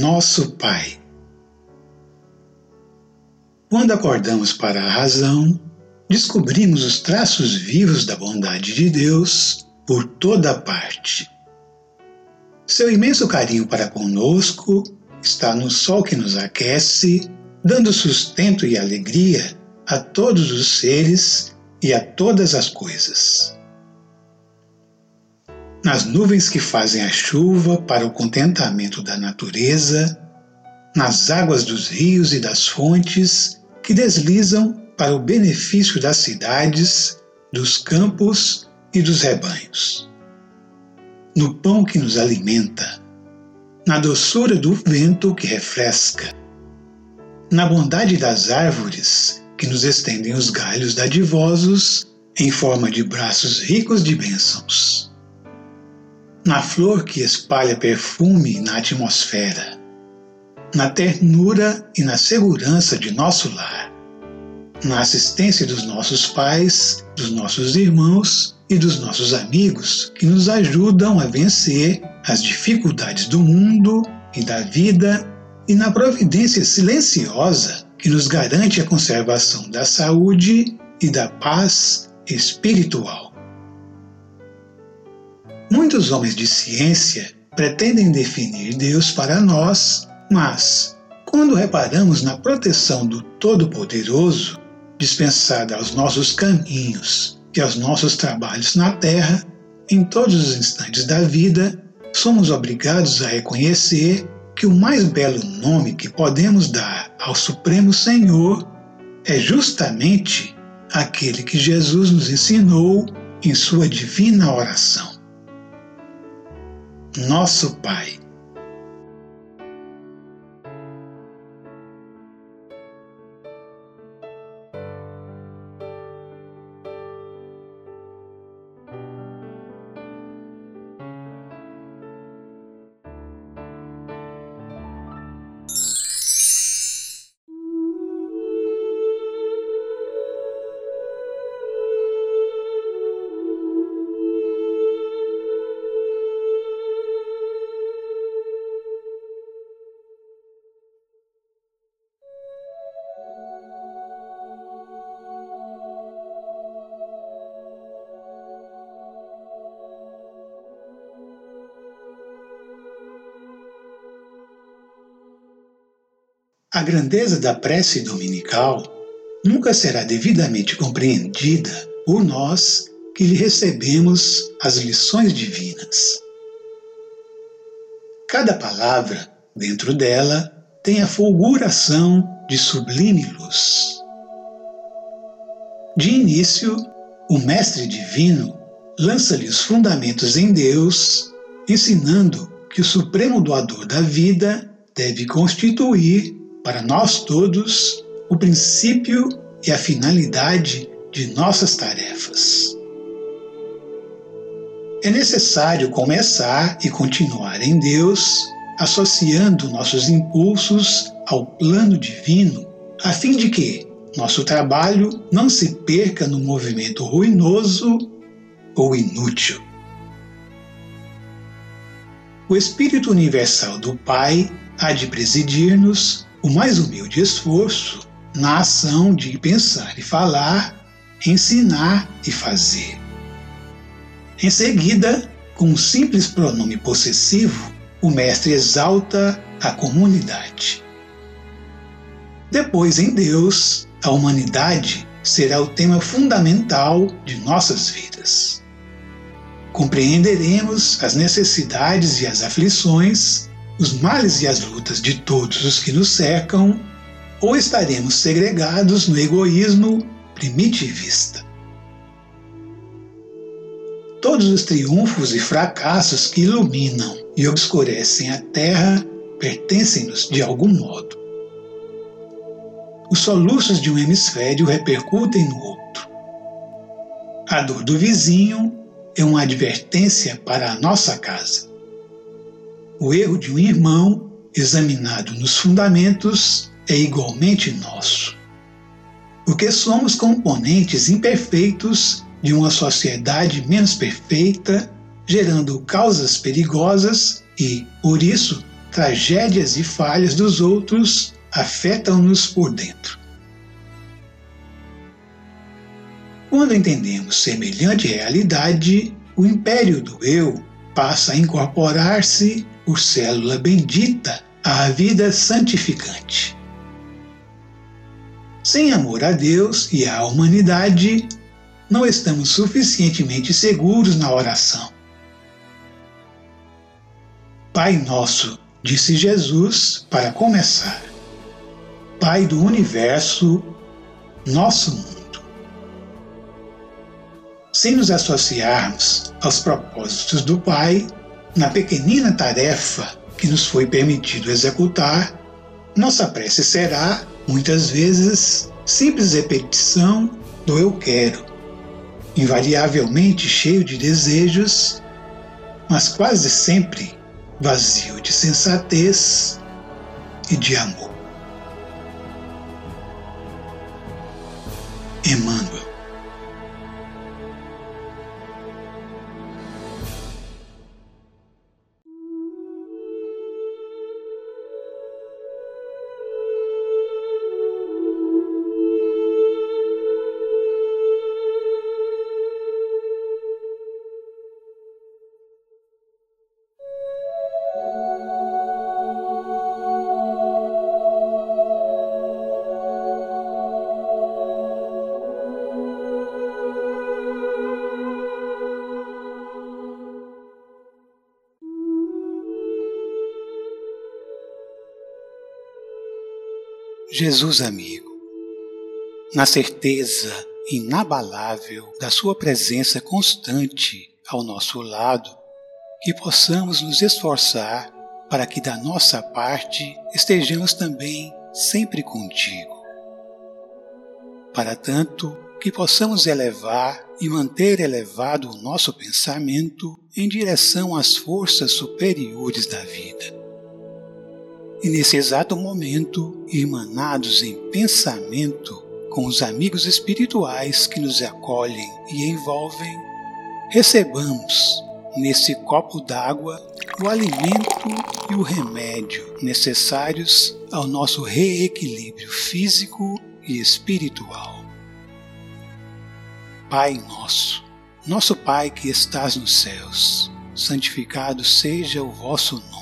Nosso Pai. Quando acordamos para a razão, descobrimos os traços vivos da bondade de Deus por toda parte. Seu imenso carinho para conosco está no sol que nos aquece, dando sustento e alegria a todos os seres e a todas as coisas nas nuvens que fazem a chuva para o contentamento da natureza, nas águas dos rios e das fontes que deslizam para o benefício das cidades, dos campos e dos rebanhos. No pão que nos alimenta, na doçura do vento que refresca, na bondade das árvores que nos estendem os galhos dadivosos em forma de braços ricos de bênçãos na flor que espalha perfume na atmosfera, na ternura e na segurança de nosso lar, na assistência dos nossos pais, dos nossos irmãos e dos nossos amigos que nos ajudam a vencer as dificuldades do mundo e da vida e na providência silenciosa que nos garante a conservação da saúde e da paz espiritual. Muitos homens de ciência pretendem definir Deus para nós, mas, quando reparamos na proteção do Todo-Poderoso, dispensada aos nossos caminhos e aos nossos trabalhos na Terra, em todos os instantes da vida, somos obrigados a reconhecer que o mais belo nome que podemos dar ao Supremo Senhor é justamente aquele que Jesus nos ensinou em sua divina oração nosso Pai. A grandeza da prece dominical nunca será devidamente compreendida por nós que lhe recebemos as lições divinas. Cada palavra, dentro dela, tem a fulguração de sublime luz. De início, o Mestre Divino lança-lhe os fundamentos em Deus, ensinando que o Supremo Doador da vida deve constituir para nós todos o princípio e a finalidade de nossas tarefas. É necessário começar e continuar em Deus, associando nossos impulsos ao plano divino, a fim de que nosso trabalho não se perca no movimento ruinoso ou inútil. O Espírito Universal do Pai há de presidir-nos o mais humilde esforço na ação de pensar e falar, ensinar e fazer. Em seguida, com um simples pronome possessivo, o mestre exalta a comunidade. Depois, em Deus, a humanidade será o tema fundamental de nossas vidas. Compreenderemos as necessidades e as aflições, os males e as lutas de todos os que nos cercam, ou estaremos segregados no egoísmo primitivista. Todos os triunfos e fracassos que iluminam e obscurecem a Terra pertencem-nos de algum modo. Os soluços de um hemisfério repercutem no outro. A dor do vizinho é uma advertência para a nossa casa. O erro de um irmão, examinado nos fundamentos, é igualmente nosso. Porque somos componentes imperfeitos de uma sociedade menos perfeita, gerando causas perigosas e, por isso, tragédias e falhas dos outros afetam-nos por dentro. Quando entendemos semelhante realidade, o império do eu passa a incorporar-se por célula bendita à vida santificante. Sem amor a Deus e à humanidade, não estamos suficientemente seguros na oração. Pai nosso, disse Jesus para começar, Pai do universo, nosso mundo sem nos associarmos aos propósitos do Pai, na pequenina tarefa que nos foi permitido executar, nossa prece será, muitas vezes, simples repetição do eu quero, invariavelmente cheio de desejos, mas quase sempre vazio de sensatez e de amor. Emmanuel Jesus amigo, na certeza inabalável da Sua presença constante ao nosso lado, que possamos nos esforçar para que da nossa parte estejamos também sempre contigo. Para tanto, que possamos elevar e manter elevado o nosso pensamento em direção às forças superiores da vida e nesse exato momento, irmanados em pensamento com os amigos espirituais que nos acolhem e envolvem, recebamos nesse copo d'água o alimento e o remédio necessários ao nosso reequilíbrio físico e espiritual. Pai nosso, nosso Pai que estás nos céus, santificado seja o vosso nome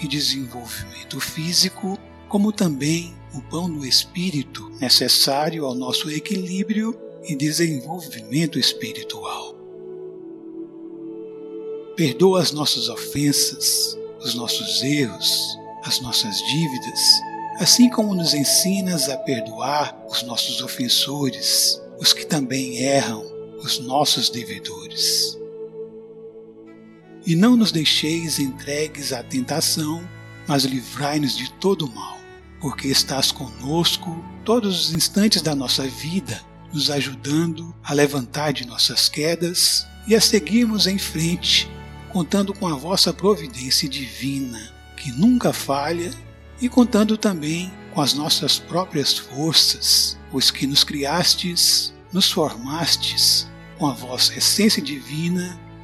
e desenvolvimento físico, como também o pão do espírito necessário ao nosso equilíbrio e desenvolvimento espiritual. Perdoa as nossas ofensas, os nossos erros, as nossas dívidas, assim como nos ensinas a perdoar os nossos ofensores, os que também erram, os nossos devedores e não nos deixeis entregues à tentação, mas livrai-nos de todo o mal, porque estás conosco todos os instantes da nossa vida, nos ajudando a levantar de nossas quedas e a seguirmos em frente, contando com a vossa providência divina, que nunca falha, e contando também com as nossas próprias forças, pois que nos criastes, nos formastes com a vossa essência divina,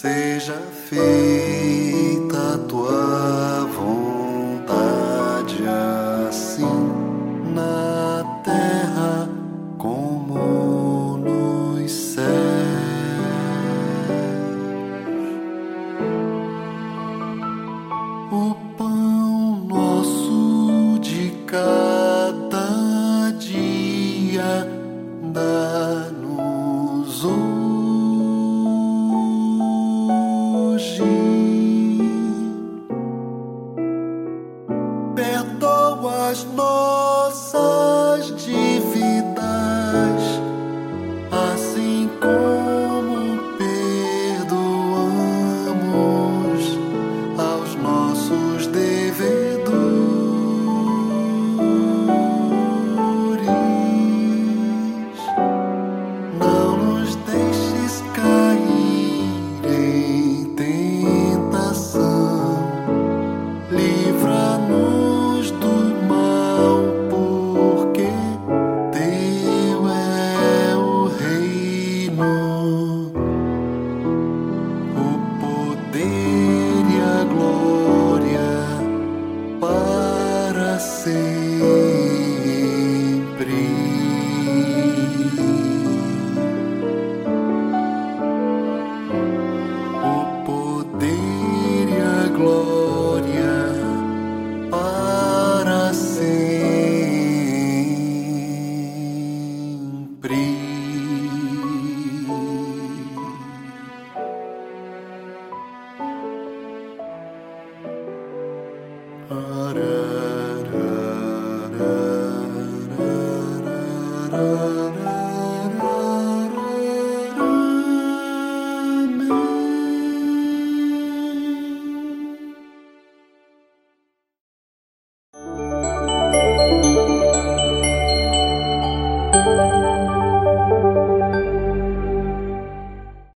Seja feito. sempre. O poder e a glória para sempre. Ah.